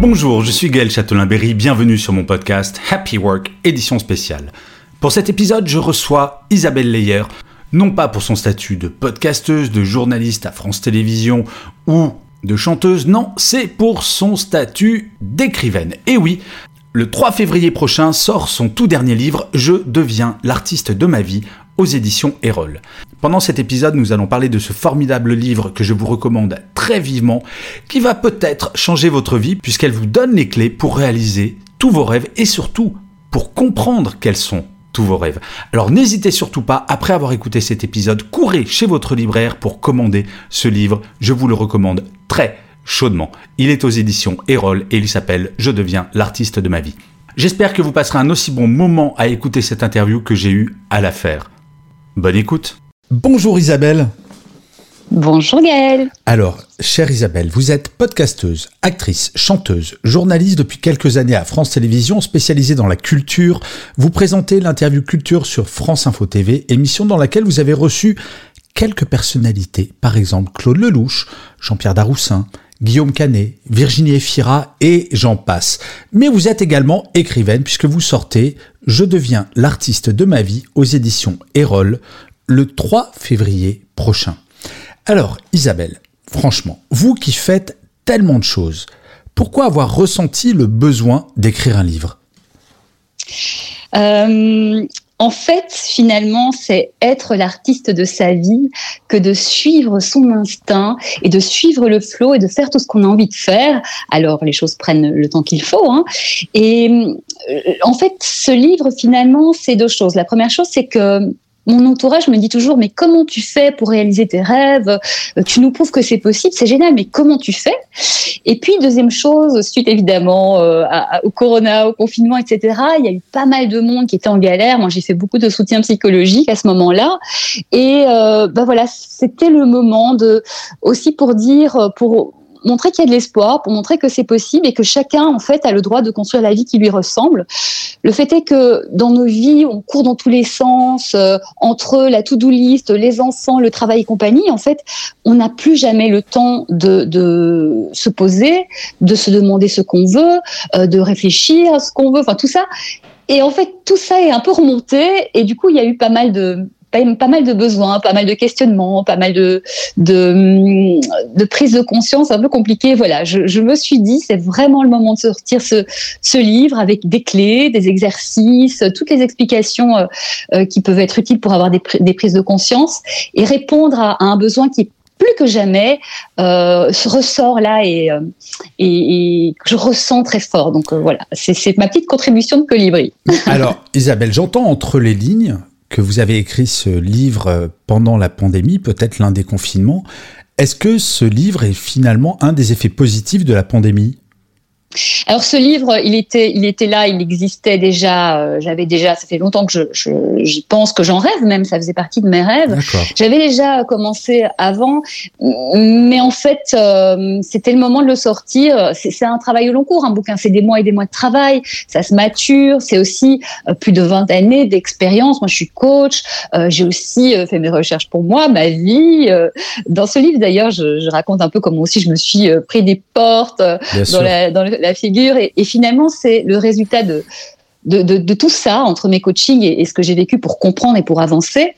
Bonjour, je suis Gaël Châtelain-Berry, bienvenue sur mon podcast Happy Work, édition spéciale. Pour cet épisode, je reçois Isabelle Leyer, non pas pour son statut de podcasteuse, de journaliste à France Télévisions ou de chanteuse, non, c'est pour son statut d'écrivaine. Et oui, le 3 février prochain sort son tout dernier livre, Je deviens l'artiste de ma vie, aux éditions Erol. Pendant cet épisode, nous allons parler de ce formidable livre que je vous recommande très vivement, qui va peut-être changer votre vie puisqu'elle vous donne les clés pour réaliser tous vos rêves et surtout pour comprendre quels sont tous vos rêves. Alors n'hésitez surtout pas, après avoir écouté cet épisode, courez chez votre libraire pour commander ce livre. Je vous le recommande très chaudement. Il est aux éditions Erol et il s'appelle Je deviens l'artiste de ma vie. J'espère que vous passerez un aussi bon moment à écouter cette interview que j'ai eu à la faire. Bonne écoute. Bonjour Isabelle. Bonjour Gaël. Alors, chère Isabelle, vous êtes podcasteuse, actrice, chanteuse, journaliste depuis quelques années à France Télévisions, spécialisée dans la culture. Vous présentez l'interview culture sur France Info TV, émission dans laquelle vous avez reçu quelques personnalités, par exemple Claude Lelouch, Jean-Pierre Daroussin, Guillaume Canet, Virginie Efira et j'en passe. Mais vous êtes également écrivaine puisque vous sortez Je deviens l'artiste de ma vie aux éditions Erol le 3 février prochain. Alors, Isabelle, franchement, vous qui faites tellement de choses, pourquoi avoir ressenti le besoin d'écrire un livre? Euh, en fait, finalement, c'est être l'artiste de sa vie que de suivre son instinct et de suivre le flot et de faire tout ce qu'on a envie de faire. Alors, les choses prennent le temps qu'il faut. Hein. Et euh, en fait, ce livre, finalement, c'est deux choses. La première chose, c'est que mon entourage me dit toujours mais comment tu fais pour réaliser tes rêves? Euh, Tu nous prouves que c'est possible, c'est génial, mais comment tu fais? Et puis deuxième chose, suite évidemment euh, au corona, au confinement, etc. Il y a eu pas mal de monde qui était en galère. Moi, j'ai fait beaucoup de soutien psychologique à ce moment-là, et euh, bah voilà, c'était le moment de aussi pour dire pour montrer qu'il y a de l'espoir, pour montrer que c'est possible et que chacun, en fait, a le droit de construire la vie qui lui ressemble. Le fait est que dans nos vies, on court dans tous les sens, euh, entre la to-do list, les enfants, le travail et compagnie. En fait, on n'a plus jamais le temps de, de, se poser, de se demander ce qu'on veut, euh, de réfléchir à ce qu'on veut, enfin tout ça. Et en fait, tout ça est un peu remonté et du coup, il y a eu pas mal de pas, mal de besoins, pas mal de questionnements, pas mal de, de, de prise de conscience un peu compliquée. Voilà, je, je me suis dit, c'est vraiment le moment de sortir ce, ce livre avec des clés, des exercices, toutes les explications euh, euh, qui peuvent être utiles pour avoir des, des prises de conscience et répondre à, un besoin qui est plus que jamais euh, ressort là et, et, je ressens très fort. Donc voilà, c'est ma petite contribution de colibri. Alors Isabelle, j'entends entre les lignes que vous avez écrit ce livre pendant la pandémie, peut-être l'un des confinements. Est-ce que ce livre est finalement un des effets positifs de la pandémie? Alors ce livre, il était, il était là, il existait déjà. Euh, j'avais déjà, ça fait longtemps que je, je j'y pense, que j'en rêve même. Ça faisait partie de mes rêves. J'avais déjà commencé avant, mais en fait, euh, c'était le moment de le sortir. C'est un travail au long cours, un bouquin. C'est des mois et des mois de travail. Ça se mature. C'est aussi euh, plus de 20 années d'expérience. Moi, je suis coach. J'ai aussi fait mes recherches pour moi, ma vie. Dans ce livre, d'ailleurs, je, je, raconte un peu comment aussi je me suis pris des portes dans, la, dans la figure. Et, finalement, c'est le résultat de, de, tout ça entre mes coachings et, ce que j'ai vécu pour comprendre et pour avancer.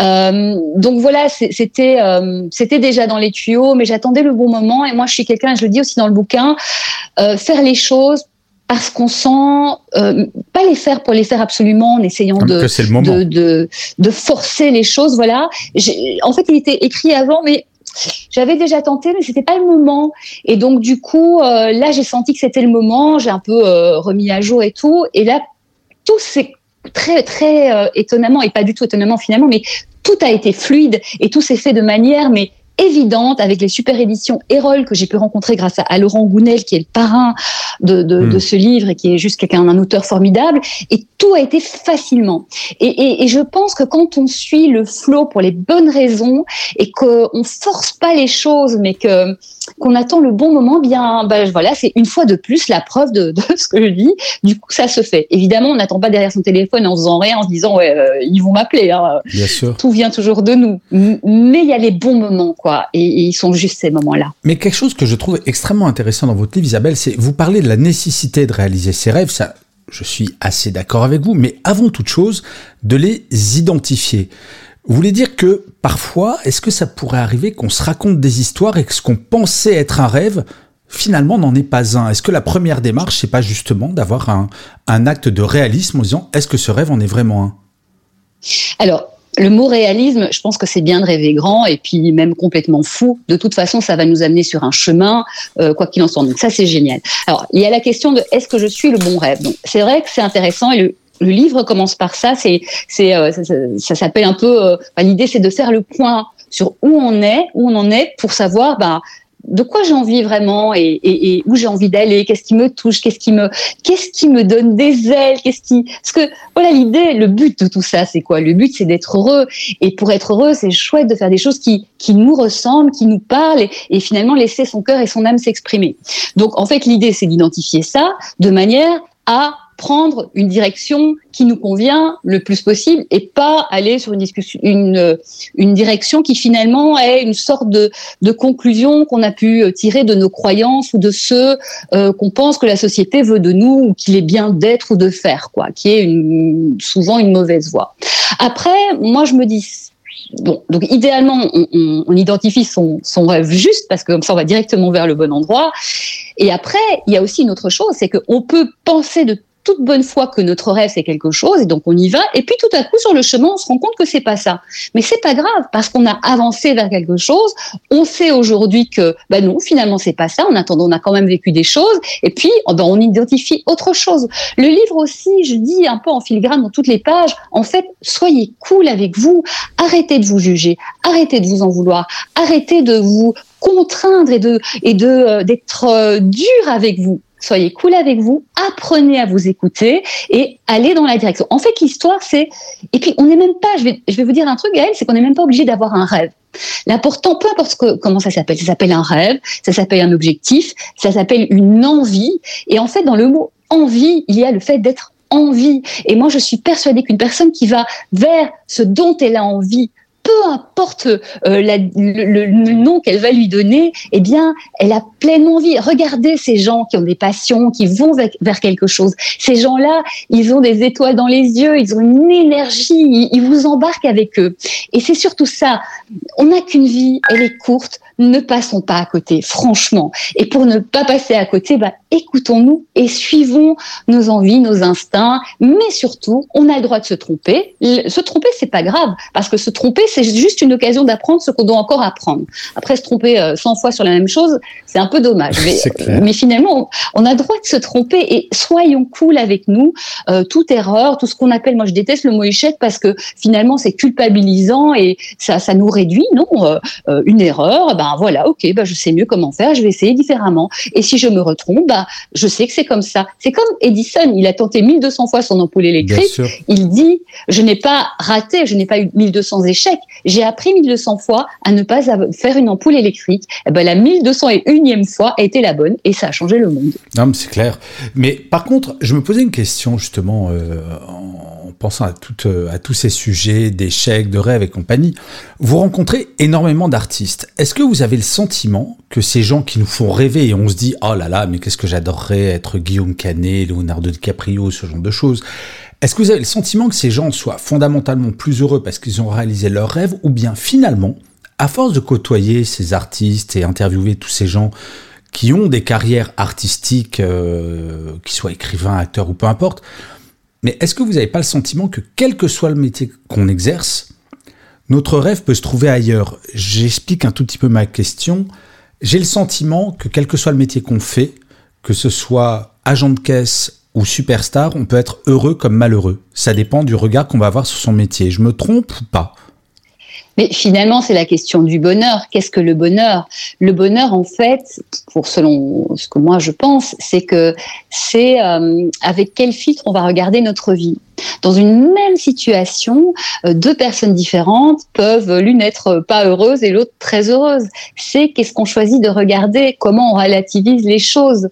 Euh, donc voilà, c'était euh, c'était déjà dans les tuyaux, mais j'attendais le bon moment. Et moi, je suis quelqu'un, je le dis aussi dans le bouquin, euh, faire les choses parce qu'on sent pas les faire pour les faire absolument en essayant de de, de, de, forcer les choses. Voilà. En fait, il était écrit avant, mais j'avais déjà tenté, mais c'était pas le moment. Et donc du coup, euh, là, j'ai senti que c'était le moment. J'ai un peu euh, remis à jour et tout. Et là, tout s'est très très étonnamment et pas du tout étonnamment finalement, mais tout a été fluide et tout s'est fait de manière mais évidente avec les super éditions Erol que j'ai pu rencontrer grâce à, Laurent Gounel qui est le parrain de, de, de, hmm. ce livre et qui est juste quelqu'un un auteur formidable. Et tout a été facilement. Et, et, et, je pense que quand on suit le flot pour les bonnes raisons et qu'on force pas les choses mais que qu'on attend le bon moment bien ben voilà c'est une fois de plus la preuve de, de, ce que je dis du coup ça se fait. Évidemment on n'attend pas derrière son téléphone en faisant rien en se disant ouais euh, ils vont m'appeler hein. bien sûr. Tout vient toujours de nous. Mais il y a les bons moments et, ils sont juste ces moments-là. Mais quelque chose que je trouve extrêmement intéressant dans votre livre, Isabelle, c'est vous parlez de la nécessité de réaliser ses rêves. Ça, je suis assez d'accord avec vous, mais avant toute chose, de les identifier. Vous voulez dire que parfois, est-ce que ça pourrait arriver qu'on se raconte des histoires et que ce qu'on pensait être un rêve, finalement n'en est pas un? Est-ce que la première démarche, c'est pas justement d'avoir un, un acte de réalisme en disant est-ce que ce rêve en est vraiment un? Alors, le mot réalisme, je pense que c'est bien de rêver grand et puis même complètement fou. De toute façon, ça va nous amener sur un chemin, euh, quoi qu'il en soit. Donc ça, c'est génial. Alors, il y a la question de est-ce que je suis le bon rêve? Donc, c'est vrai que c'est intéressant et le, le livre commence par ça. C'est, c'est, euh, ça, s'appelle un peu. Euh, l'idée, c'est de faire le point sur où on est, où on en est, pour savoir, bah, de quoi j'ai envie vraiment et, où j'ai envie d'aller, qu'est-ce qui me touche, qu'est-ce qui me, qu'est-ce qui me donne des ailes, qu'est-ce qui, parce que voilà l'idée, le but de tout ça, c'est quoi? Le but, c'est d'être heureux et pour être heureux, c'est chouette de faire des choses qui qui nous ressemblent, qui nous parlent et, et finalement laisser son cœur et son âme s'exprimer. Donc en fait, l'idée, c'est d'identifier ça de manière à prendre une direction qui nous convient le plus possible et pas aller sur une discussion, une, une direction qui finalement est une sorte de, de conclusion qu'on a pu tirer de nos croyances ou de ceux euh, qu'on pense que la société veut de nous ou qu'il est bien d'être ou de faire, quoi, qui est une, souvent une mauvaise voie. Après, moi, je me dis Bon, donc idéalement, on, on, on identifie son, son, rêve juste parce que comme ça, on va directement vers le bon endroit. Et après, il y a aussi une autre chose, c'est qu'on peut penser de toute bonne foi que notre rêve c'est quelque chose et donc on y va et puis tout à coup sur le chemin on se rend compte que c'est pas ça. Mais c'est pas grave parce qu'on a avancé vers quelque chose on sait aujourd'hui que bah non finalement c'est pas ça en attendant on a quand même vécu des choses et puis oh ben, on identifie autre chose. Le livre aussi je dis un peu en filigrane dans toutes les pages en fait soyez cool avec vous arrêtez de vous juger arrêtez de vous en vouloir arrêtez de vous contraindre et de et de euh, d'être euh, dur avec vous soyez cool avec vous, apprenez à vous écouter et allez dans la direction. En fait, l'histoire, c'est... Et puis, on n'est même pas, je vais, je vais vous dire un truc, Gaëlle, c'est qu'on n'est même pas obligé d'avoir un rêve. L'important, peu importe que, comment ça s'appelle, ça s'appelle un rêve, ça s'appelle un objectif, ça s'appelle une envie. Et en fait, dans le mot envie, il y a le fait d'être envie. Et moi, je suis persuadée qu'une personne qui va vers ce dont elle a envie, peu importe euh, le, nom qu'elle va lui donner, eh bien, elle a pleinement envie. Regardez ces gens qui ont des passions, qui vont vers, quelque chose. Ces gens-là, ils ont des étoiles dans les yeux, ils ont une énergie, ils vous embarquent avec eux. Et c'est surtout ça. On n'a qu'une vie, elle est courte ne passons pas à côté, franchement. Et pour ne pas passer à côté, bah, écoutons-nous et suivons nos envies, nos instincts. Mais surtout, on a le droit de se tromper. Se tromper, c'est pas grave, parce que se tromper, c'est juste une occasion d'apprendre ce qu'on doit encore apprendre. Après, se tromper 100 euh, fois sur la même chose, c'est un peu dommage. Mais, mais finalement, on, a le droit de se tromper et soyons cool avec nous. Euh, toute erreur, tout ce qu'on appelle, moi je déteste le mot échec parce que finalement c'est culpabilisant et ça, ça nous réduit. Non, euh, une erreur, ben voilà, ok, ben je sais mieux comment faire, je vais essayer différemment. Et si je me retrompe, ben je sais que c'est comme ça. C'est comme Edison, il a tenté 1200 fois son ampoule électrique. Il dit, je n'ai pas raté, je n'ai pas eu 1200 échecs. J'ai appris 1200 fois à ne pas faire une ampoule électrique. Et eh ben la 1201e fois a été la bonne et ça a changé le monde. Non, c'est clair. Mais par contre, je me posais une question justement euh, en pensant à, euh, à tous ces sujets d'échecs, de rêves et compagnie, vous rencontrez énormément d'artistes. Est-ce que vous avez le sentiment que ces gens qui nous font rêver et on se dit oh là là, mais qu'est-ce que j'adorerais être Guillaume Canet, Leonardo DiCaprio, ce genre de choses. Est-ce que vous avez le sentiment que ces gens soient fondamentalement plus heureux parce qu'ils ont réalisé leurs rêves ou bien finalement, à force de côtoyer ces artistes et interviewer tous ces gens qui ont des carrières artistiques, euh, qu'ils soient écrivains, acteurs ou peu importe, mais est-ce que vous n'avez pas le sentiment que quel que soit le métier qu'on exerce, notre rêve peut se trouver ailleurs? J'explique un tout petit peu ma question. J'ai le sentiment que quel que soit le métier qu'on fait, que ce soit agent de caisse, ou superstar, on peut être heureux comme malheureux. Ça dépend du regard qu'on va avoir sur son métier. Je me trompe ou pas? Mais finalement, c'est la question du bonheur. Qu'est-ce que le bonheur? Le bonheur, en fait, pour selon ce que moi je pense, c'est que c'est euh, avec quel filtre on va regarder notre vie. Dans une même situation, euh, deux personnes différentes peuvent l'une être pas heureuse et l'autre très heureuse. C'est qu'est-ce qu'on choisit de regarder, comment on relativise les choses.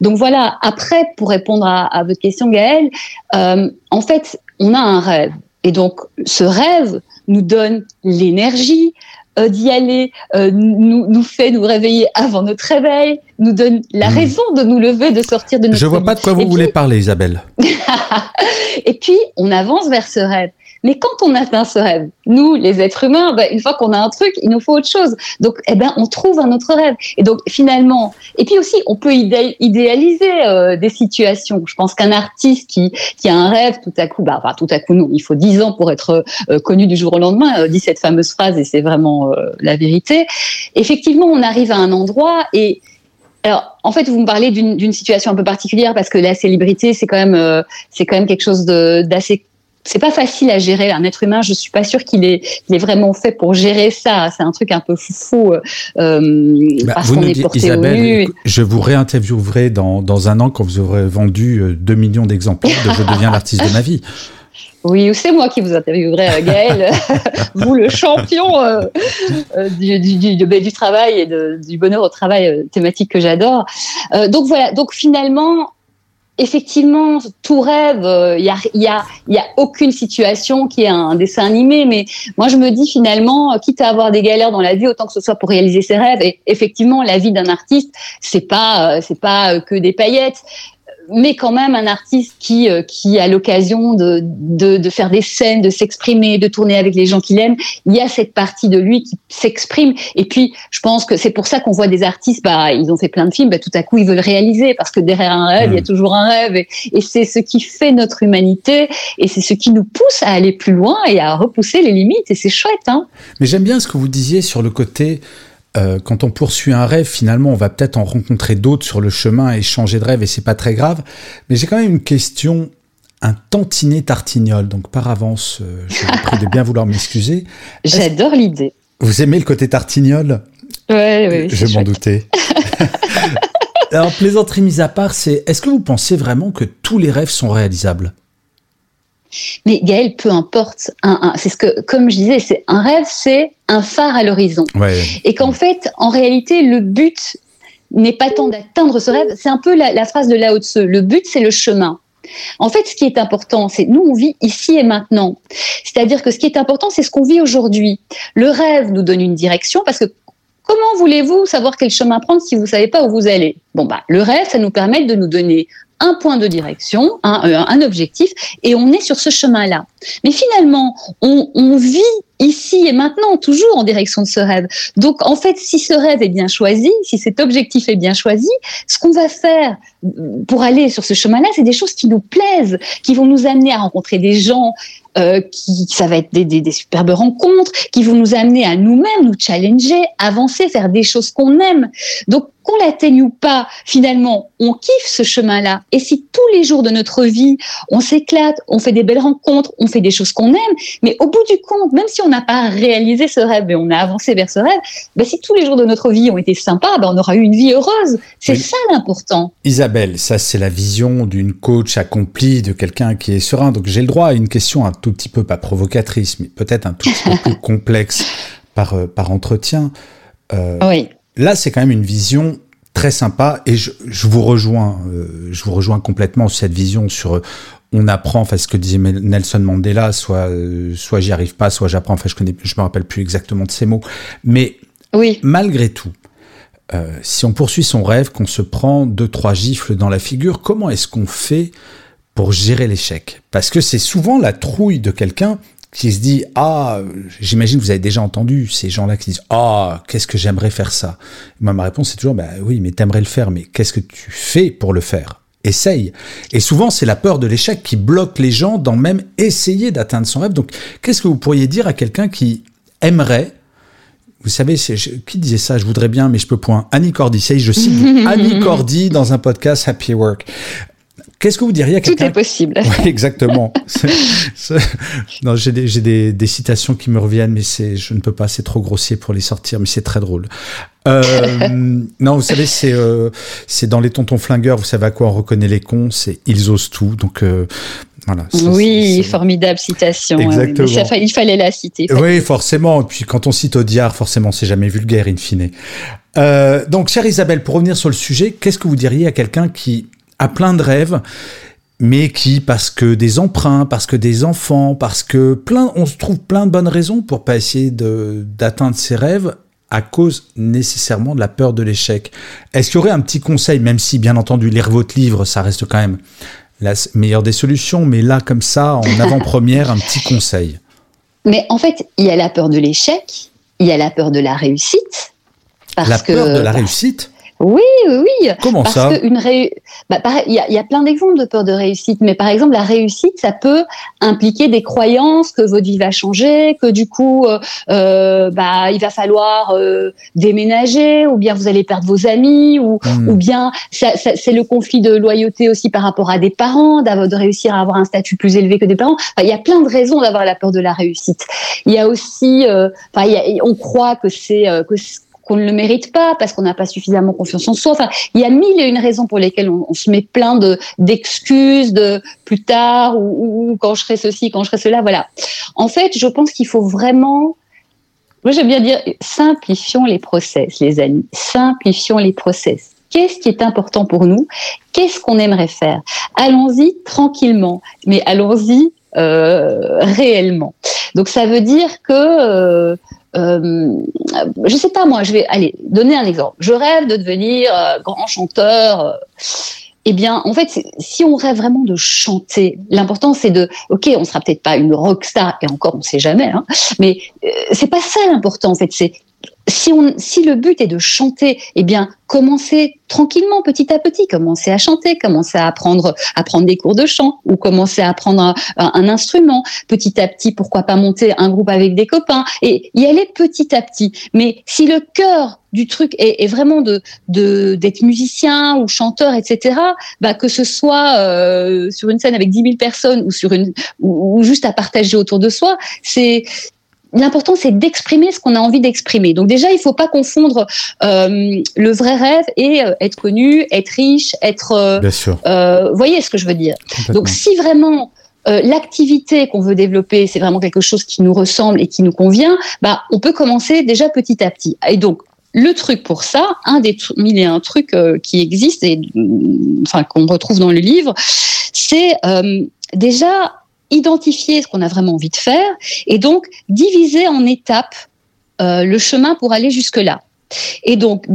Donc voilà. Après, pour répondre à, votre question, Gaëlle, euh, en fait, on a un rêve. Et donc, ce rêve, nous donne l'énergie euh, d'y aller, euh, nous, nous fait nous réveiller avant notre réveil, nous donne la hmm. raison de nous lever, de sortir de notre Je vois pas de quoi vous voulez parler, Isabelle. et puis, on avance vers ce rêve. Mais quand on atteint ce rêve, nous, les êtres humains, ben, une fois qu'on a un truc, il nous faut autre chose. Donc, eh ben, on trouve un autre rêve. Et donc, finalement, et puis aussi, on peut idéaliser euh, des situations. Je pense qu'un artiste qui, a un rêve, tout à coup, bah, tout à coup, il faut 10 ans pour être euh, connu du jour au lendemain, euh, dit cette fameuse phrase, et c'est vraiment euh, la vérité. Effectivement, on arrive à un endroit et alors, en fait, vous me parlez d'une situation un peu particulière parce que la célébrité, c'est quand même, c'est quand même quelque chose d'assez c'est pas facile à gérer un être humain. Je suis pas sûre qu'il est, est vraiment fait pour gérer ça. C'est un truc un peu fou euh, bah, parce qu'on est porté Isabelle, Je vous réinterviewerai dans, dans un an quand vous aurez vendu 2 euh, millions d'exemplaires de Je deviens l'artiste de ma vie. Oui, ou c'est moi qui vous interviewerai, euh, Gaël, vous le champion euh, du, du, du, du, travail et de, du bonheur au travail thématique que j'adore. donc voilà, donc finalement, effectivement, tout rêve, il euh, y, a, y, a, y, a, aucune situation qui est un dessin animé, mais moi je me dis finalement, euh, quitte à avoir des galères dans la vie, autant que ce soit pour réaliser ses rêves. Et effectivement, la vie d'un artiste, c'est pas, euh, c'est pas que des paillettes mais quand même un artiste qui, euh, qui a l'occasion de, de, de, faire des scènes, de s'exprimer, de tourner avec les gens qu'il aime, il y a cette partie de lui qui s'exprime. Et puis, je pense que c'est pour ça qu'on voit des artistes, bah, ils ont fait plein de films, bah, tout à coup, ils veulent réaliser, parce que derrière un rêve, il y a hmm. toujours un rêve. Et, et c'est ce qui fait notre humanité, et c'est ce qui nous pousse à aller plus loin et à repousser les limites. Et c'est chouette. Hein Mais j'aime bien ce que vous disiez sur le côté euh, quand on poursuit un rêve, finalement, on va peut-être en rencontrer d'autres sur le chemin et changer de rêve, et c'est pas très grave. Mais j'ai quand même une question, un tantinet tartignol. Donc par avance, euh, je vous prie de bien vouloir m'excuser. J'adore l'idée. Vous aimez le côté tartignol? Oui, oui. Je m'en doutais. Alors plaisanterie mise à part, c'est est-ce que vous pensez vraiment que tous les rêves sont réalisables? Mais Gaël, peu importe. c'est ce que, comme je disais, c'est un rêve, c'est un phare à l'horizon. Et qu'en fait, en réalité, le but n'est pas tant d'atteindre ce rêve. C'est un peu la, phrase de Lao Tzu. Le but, c'est le chemin. En fait, ce qui est important, c'est nous, on vit ici et maintenant. C'est-à-dire que ce qui est important, c'est ce qu'on vit aujourd'hui. Le rêve nous donne une direction parce que comment voulez-vous savoir quel chemin prendre si vous ne savez pas où vous allez? Bon, bah, le rêve, ça nous permet de nous donner un point de direction, un, euh, un, objectif, et on est sur ce chemin-là. Mais finalement, on, on, vit ici et maintenant, toujours en direction de ce rêve. Donc, en fait, si ce rêve est bien choisi, si cet objectif est bien choisi, ce qu'on va faire pour aller sur ce chemin-là, c'est des choses qui nous plaisent, qui vont nous amener à rencontrer des gens, euh, qui, ça va être des, des, des, superbes rencontres, qui vont nous amener à nous-mêmes, nous challenger, avancer, faire des choses qu'on aime. Donc, qu'on l'atteigne ou pas, finalement, on kiffe ce chemin-là. Et si tous les jours de notre vie, on s'éclate, on fait des belles rencontres, on fait des choses qu'on aime, mais au bout du compte, même si on n'a pas réalisé ce rêve et on a avancé vers ce rêve, bah, si tous les jours de notre vie ont été sympas, bah, on aura eu une vie heureuse. C'est ça l'important. Isabelle, ça c'est la vision d'une coach accomplie, de quelqu'un qui est serein. Donc j'ai le droit à une question un tout petit peu, pas provocatrice, mais peut-être un tout petit peu plus complexe par, euh, par entretien. Euh, oui. Là, c'est quand même une vision très sympa et je, je vous rejoins, euh, je vous rejoins complètement sur cette vision sur on apprend, enfin ce que disait Nelson Mandela, soit euh, soit j'y arrive pas, soit j'apprends. Enfin, je connais, je me rappelle plus exactement de ces mots, mais oui. malgré tout, si on poursuit son rêve, qu'on se prend deux trois gifles dans la figure, comment est-ce qu'on fait pour gérer l'échec. Parce que c'est souvent la trouille de quelqu'un qui se dit ah j'imagine que vous avez déjà entendu ces gens-là qui disent ah qu'est-ce que j'aimerais faire ça? Moi ma réponse c'est toujours bah oui mais t'aimerais le faire mais qu'est-ce que tu fais pour le faire? Essaye. Et souvent c'est la peur de l'échec qui bloque les gens dans même essayer d'atteindre son rêve. Donc qu'est-ce que vous pourriez dire à quelqu'un qui aimerait vous savez, qui disait ça? Je voudrais bien, mais je peux point. Annie Cordy, je cite Annie Cordy dans un podcast Happy Work Qu'est-ce que vous diriez à quelqu'un Tout est possible. Exactement. Non, j'ai des, des, des, citations qui me reviennent, mais c'est, je ne peux pas, c'est trop grossier pour les sortir, mais c'est très drôle. Euh, non, vous savez, c'est euh, c'est dans les tontons flingueurs, vous savez à quoi on reconnaît les cons, c'est ils osent tout. Donc euh, voilà. Oui, formidable citation. Exactement. il fallait la citer. Oui, forcément. Et puis quand on cite Audiard, forcément, c'est jamais vulgaire in fine. Donc, chère Isabelle, pour revenir sur le sujet, qu'est-ce que vous diriez à quelqu'un qui a plein de rêves mais qui, parce que des emprunts, parce que des enfants, parce que plein, on se trouve plein de bonnes raisons pour pas essayer d'atteindre ses rêves, à cause nécessairement de la peur de l'échec. Est-ce qu'il y aurait un petit conseil, même si bien entendu lire votre livre, ça reste quand même la meilleure des solutions, mais là comme ça, en avant-première, un petit conseil Mais en fait, il y a la peur de l'échec, il y a la peur de la réussite. Parce la peur de la réussite? Oui, oui, oui. Comment Parce ça que une bah, Il y, a, y, a, plein d'exemples de peur de réussite, mais par exemple, la réussite, ça peut impliquer des croyances que votre vie va changer, que du coup, euh, euh bah, il va falloir euh, déménager, ou bien vous allez perdre vos amis, ou, hmm. ou bien ça, ça, c'est le conflit de loyauté aussi par rapport à des parents, de réussir à avoir un statut plus élevé que des parents. il y a plein de raisons d'avoir la peur de la réussite. Il y a aussi, euh, enfin, on croit que c'est que qu'on ne le mérite pas parce qu'on n'a pas suffisamment confiance en soi. Enfin, il y a mille et une raisons pour lesquelles on, se met plein de d'excuses de plus tard ou, quand je ferai ceci, quand je ferai cela. Voilà. En fait, je pense qu'il faut vraiment moi, j'aime bien dire simplifions les process, les amis. Simplifions les process. Qu'est-ce qui est important pour nous? Qu'est-ce qu'on aimerait faire? Allons-y tranquillement, mais allons-y euh, réellement. Donc ça veut dire que euh, euh, je sais pas moi, je vais aller donner un exemple. Je rêve de devenir euh, grand chanteur. Euh, eh bien, en fait, si on rêve vraiment de chanter, l'important c'est de, ok, on sera peut-être pas une rockstar et encore on sait jamais, hein, mais c'est pas ça l'important. En fait, c'est si, on, si le but est de chanter, eh bien, commencez tranquillement, petit à petit, commencez à chanter, commencez à apprendre, à prendre des cours de chant ou commencez à apprendre un, instrument. Petit à petit, pourquoi pas monter un groupe avec des copains et y aller petit à petit. Mais si le cœur du truc est, vraiment de d'être musicien ou chanteur, etc. Bah que ce soit euh, sur une scène avec 10 000 personnes ou sur une ou juste à partager autour de soi, c'est l'important, c'est d'exprimer ce qu'on a envie d'exprimer. Donc déjà, il ne faut pas confondre euh, le vrai rêve et euh, être connu, être riche, être... Euh, Bien sûr. voyez ce que je veux dire? Donc si vraiment l'activité qu'on veut développer, c'est vraiment quelque chose qui nous ressemble et qui nous convient, bah, on peut commencer déjà petit à petit. Et donc, le truc pour ça, un des mille et un trucs qui existent et enfin qu'on retrouve dans le livre, c'est déjà identifier ce qu'on a vraiment envie de faire et donc diviser en étapes euh, le chemin pour aller jusque-là. Et donc,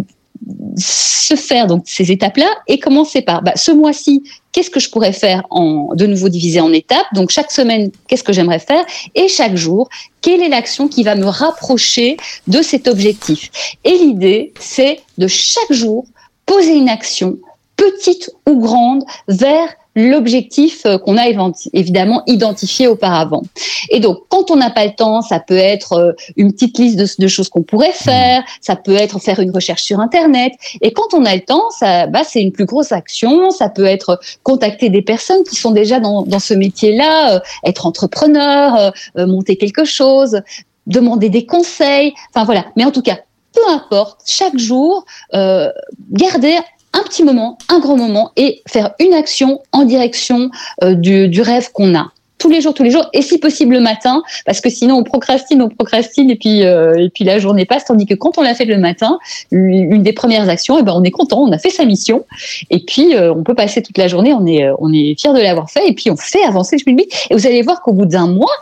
se faire donc ces étapes-là et commencer par bah, ce mois-ci, qu'est-ce que je pourrais faire en de nouveau divisé en étapes? Donc chaque semaine, qu'est-ce que j'aimerais faire? Et chaque jour, quelle est l'action qui va me rapprocher de cet objectif? Et l'idée, c'est de chaque jour poser une action petite ou grande vers l'objectif euh, qu'on a évidemment identifié auparavant. Et donc, quand on n'a pas le temps, ça peut être euh, une petite liste de, choses qu'on pourrait faire, ça peut être faire une recherche sur Internet. Et quand on a le temps, ça, bah, c'est une plus grosse action. Ça peut être contacter des personnes qui sont déjà dans, dans ce métier-là, euh, être entrepreneur, monter quelque chose, demander des conseils. Enfin voilà. Mais en tout cas, peu importe, chaque jour, euh, garder un petit moment, un grand moment et faire une action en direction euh, du, du rêve qu'on a tous les jours, tous les jours, et si possible le matin, parce que sinon on procrastine, on procrastine, et puis euh, et puis la journée passe. Tandis que quand on l'a fait le matin, une des premières actions, et eh ben on est content, on a fait sa mission, et puis euh, on peut passer toute la journée, on est on est fier de l'avoir fait, et puis on fait avancer le public. Et vous allez voir qu'au bout d'un mois,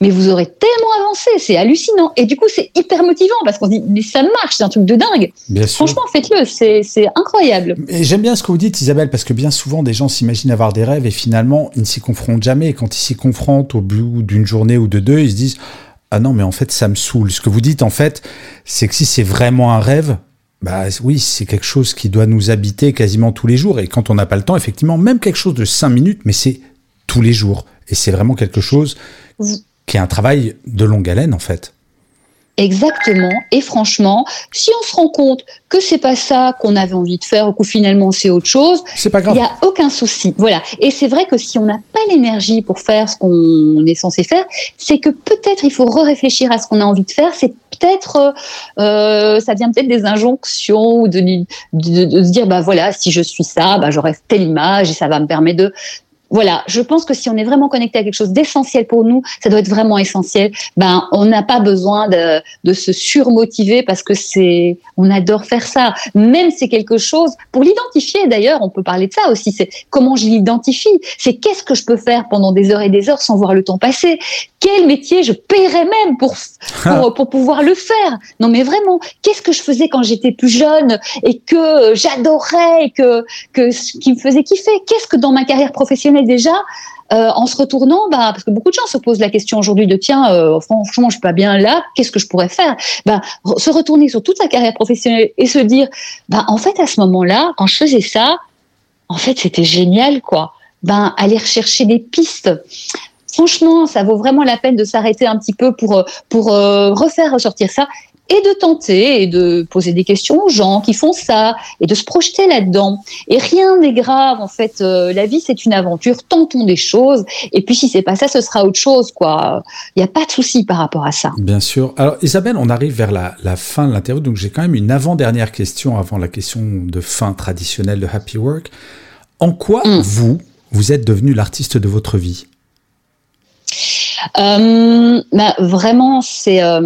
mais vous aurez tellement avancé, c'est hallucinant. Et du coup, c'est hyper motivant parce qu'on dit, mais ça marche, c'est un truc de dingue. Bien Franchement, faites-le, c'est incroyable. Et j'aime bien ce que vous dites, Isabelle, parce que bien souvent, des gens s'imaginent avoir des rêves et finalement, ils ne s'y confrontent jamais. Et quand ils s'y confrontent au bout d'une journée ou de deux, ils se disent, ah non, mais en fait, ça me saoule. Ce que vous dites, en fait, c'est que si c'est vraiment un rêve, bah oui, c'est quelque chose qui doit nous habiter quasiment tous les jours. Et quand on n'a pas le temps, effectivement, même quelque chose de cinq minutes, mais c'est tous les jours. Et c'est vraiment quelque chose qui est un travail de longue haleine en fait. Exactement. Et franchement, si on se rend compte que c'est pas ça qu'on avait envie de faire ou que finalement c'est autre chose. Il y a aucun souci. Voilà. Et c'est vrai que si on n'a pas l'énergie pour faire ce qu'on est censé faire, c'est que peut-être il faut réfléchir à ce qu'on a envie de faire. C'est peut-être, euh, ça vient peut-être des injonctions ou de, de, de, se dire, bah voilà, si je suis ça, bah j'aurai telle image et ça va me permettre de voilà, je pense que si on est vraiment connecté à quelque chose d'essentiel pour nous, ça doit être vraiment essentiel. Ben, on n'a pas besoin de, de, se surmotiver parce que c'est, on adore faire ça. Même c'est quelque chose pour l'identifier. D'ailleurs, on peut parler de ça aussi. C'est comment je l'identifie. C'est qu'est-ce que je peux faire pendant des heures et des heures sans voir le temps passer. Quel métier je paierais même pour pour, pour pouvoir le faire. Non, mais vraiment, qu'est-ce que je faisais quand j'étais plus jeune et que j'adorais et que que ce qui me faisait kiffer? Qu'est-ce que dans ma carrière professionnelle déjà, euh, en se retournant, bah, parce que beaucoup de gens se posent la question aujourd'hui de tiens, euh, franchement, je suis pas bien là, qu'est-ce que je pourrais faire? Bah, Se retourner sur toute sa carrière professionnelle et se dire, bah, en fait, à ce moment-là, quand je faisais ça, en fait, c'était génial, quoi. Ben, aller rechercher des pistes. Franchement, ça vaut vraiment la peine de s'arrêter un petit peu pour, pour euh, refaire ressortir ça et de tenter et de poser des questions aux gens qui font ça et de se projeter là-dedans. Et rien n'est grave en fait. Euh, la vie c'est une aventure. Tentons des choses. Et puis si c'est pas ça, ce sera autre chose quoi. Il n'y a pas de souci par rapport à ça. Bien sûr. Alors Isabelle, on arrive vers la, la fin de l'interview, donc j'ai quand même une avant-dernière question avant la question de fin traditionnelle de Happy Work. En quoi mm. vous vous êtes devenu l'artiste de votre vie? Euh, bah, Vraiment, c'est euh,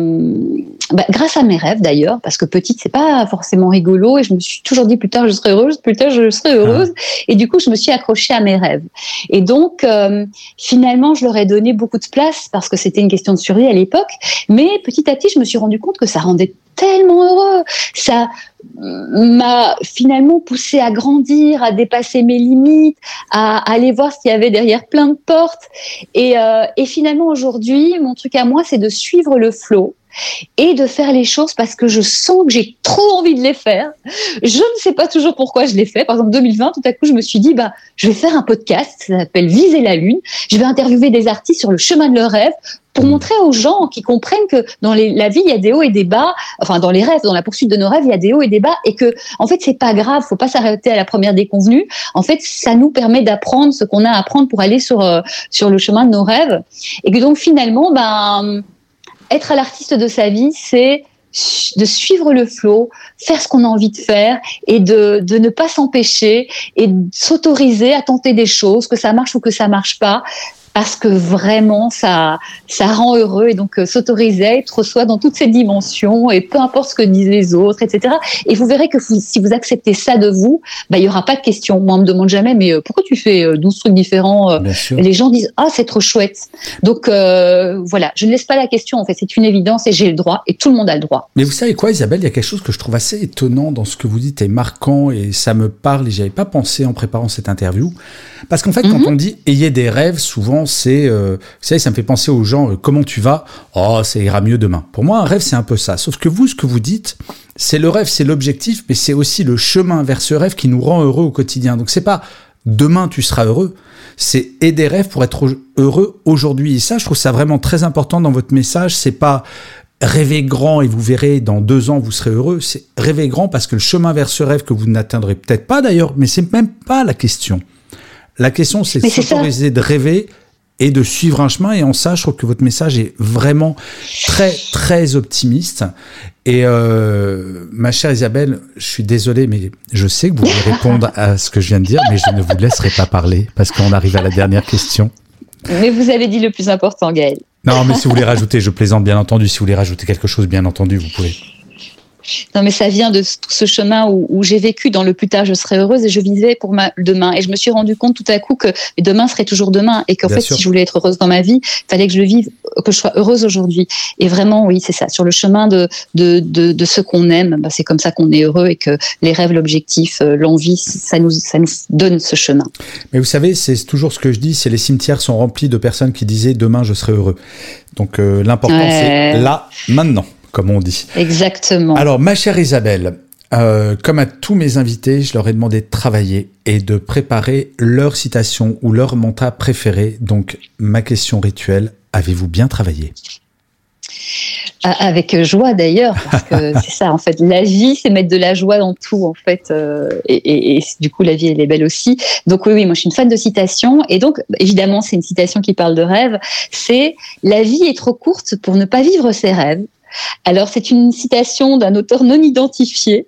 bah, grâce à mes rêves d'ailleurs, parce que petite, c'est pas forcément rigolo, et je me suis toujours dit plus tard je serai heureuse, plus tard je serai heureuse, ah. et du coup je me suis accrochée à mes rêves. Et donc euh, finalement, je leur ai donné beaucoup de place parce que c'était une question de survie à l'époque, mais petit à petit, je me suis rendu compte que ça rendait tellement heureux. Ça m'a finalement poussé à grandir, à dépasser mes limites, à, aller voir ce qu'il y avait derrière plein de portes. Et, euh, et finalement, aujourd'hui, mon truc à moi, c'est de suivre le flot et de faire les choses parce que je sens que j'ai trop envie de les faire. Je ne sais pas toujours pourquoi je les fais. Par exemple, 2020, tout à coup, je me suis dit, bah, je vais faire un podcast, ça s'appelle Viser la Lune. Je vais interviewer des artistes sur le chemin de leur rêve pour montrer aux gens qui comprennent que dans la vie, il y a des hauts et des bas. Enfin, dans les rêves, dans la poursuite de nos rêves, il y a des hauts et des bas, et que, en fait, c'est pas grave. Faut pas s'arrêter à la première déconvenue. En fait, ça nous permet d'apprendre ce qu'on a à apprendre pour aller sur euh, sur le chemin de nos rêves, et que donc finalement, ben être l'artiste de sa vie, c'est de suivre le flot, faire ce qu'on a envie de faire et de, de ne pas s'empêcher et s'autoriser à tenter des choses, que ça marche ou que ça marche pas, parce que vraiment ça ça rend heureux et donc euh, s'autoriser à être soi dans toutes ses dimensions et peu importe ce que disent les autres etc et vous verrez que si vous acceptez ça de vous bah il y aura pas de questions. Moi on me demande jamais mais euh, pourquoi tu fais 12 euh, trucs différents les gens disent ah c'est trop chouette. Donc voilà. Je ne laisse pas la question en fait. C'est une évidence et j'ai le droit et tout le monde a le droit. Mais vous savez quoi Isabelle? Il y a quelque chose que je trouve assez étonnant dans ce que vous dites et marquant et ça me parle et j'y avais pas pensé en préparant cette interview. Parce qu'en fait quand mhm. on dit ayez des rêves souvent c'est, euh, vous savez, ça me fait penser aux gens, euh, comment tu vas? Oh, ça ira mieux demain. Pour moi, un rêve, c'est un peu ça. Sauf que vous, ce que vous dites, c'est le rêve, c'est l'objectif, mais c'est aussi le chemin vers ce rêve qui nous rend heureux au quotidien. Donc c'est pas demain tu seras heureux, c'est aider rêves pour être heureux aujourd'hui. Et ça, je trouve ça vraiment très important dans votre message. C'est pas rêver grand et vous verrez dans deux ans vous serez heureux. C'est rêver grand parce que le chemin vers ce rêve que vous n'atteindrez peut-être pas d'ailleurs, mais c'est même pas la question. La question, c'est de s'autoriser de rêver et de suivre un chemin. Et en ça, je trouve que votre message est vraiment très, très optimiste. Et euh, ma chère Isabelle, je suis désolé, mais je sais que vous voulez répondre à ce que je viens de dire, mais je ne vous laisserai pas parler parce qu'on arrive à la dernière question. Mais vous avez dit le plus important, Gaël. Non, mais si vous voulez rajouter, je plaisante bien entendu. Si vous voulez rajouter quelque chose, bien entendu, vous pouvez. Non, mais ça vient de ce chemin où, j'ai vécu dans le plus tard, je serai heureuse et je vivais pour ma demain. Et je me suis rendu compte tout à coup que demain serait toujours demain et qu'en fait, si je voulais être heureuse dans ma vie, il fallait que je le vive, que je sois heureuse aujourd'hui. Et vraiment, oui, c'est ça. Sur le chemin de, de, de, de ce qu'on aime, bah, c'est comme ça qu'on est heureux et que les rêves, l'objectif, euh, l'envie, ça nous, ça nous donne ce chemin. Mais vous savez, c'est toujours ce que je dis, c'est les cimetières sont remplis de personnes qui disaient demain je serai heureux. Donc euh, l'important c'est là, maintenant comme on dit. Exactement. Alors, ma chère Isabelle, euh, comme à tous mes invités, je leur ai demandé de travailler et de préparer leur citation ou leur mantra préféré. Donc, ma question rituelle, avez-vous bien travaillé? Avec joie d'ailleurs, parce que c'est ça en fait. La vie, c'est mettre de la joie dans tout en fait, euh, et, et, du coup la vie elle est belle aussi. Donc oui, oui, moi je suis une fan de citations, et donc évidemment c'est une citation qui parle de rêve. C'est la vie est trop courte pour ne pas vivre ses rêves. Alors c'est une citation d'un auteur non identifié,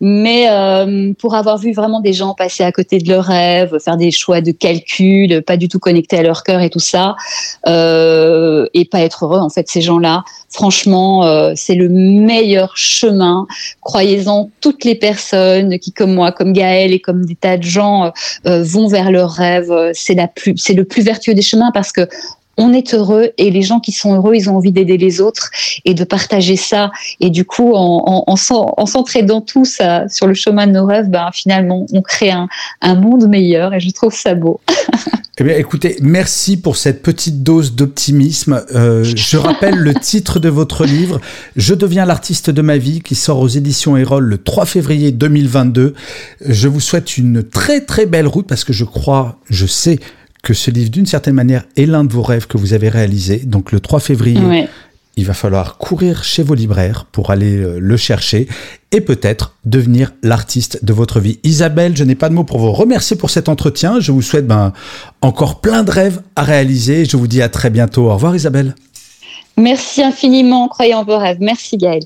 mais euh, pour avoir vu vraiment des gens passer à côté de leurs rêves, faire des choix de calcul, pas du tout connectés à leur cœur et tout ça, euh, et pas être heureux en fait ces gens-là. Franchement, euh, c'est le meilleur chemin. Croyez-en, toutes les personnes qui, comme moi, comme Gaël et comme des tas de gens, vont vers leurs rêves. C'est la plus, c'est le plus vertueux des chemins parce que on est heureux et les gens qui sont heureux, ils ont envie d'aider les autres et de partager ça. Et du coup, en, en, en s'entraidant tous sur le chemin de nos rêves, ben, finalement, on crée un, un monde meilleur et je trouve ça beau. Eh bien, écoutez, merci pour cette petite dose d'optimisme. Euh, je rappelle le titre de votre livre, Je deviens l'artiste de ma vie, qui sort aux éditions Erol le 3 février 2022. Je vous souhaite une très très belle route parce que je crois, je sais que ce livre, d'une certaine manière, est l'un de vos rêves que vous avez réalisé. Donc le 3 février, il va falloir courir chez vos libraires pour aller euh, le chercher et peut-être devenir l'artiste de votre vie. Isabelle, je n'ai pas de mots pour vous remercier pour cet entretien. Je vous souhaite ben, encore plein de rêves à réaliser. Je vous dis à très bientôt. Au revoir Isabelle. Merci infiniment. Croyez en vos rêves. Merci Gaël.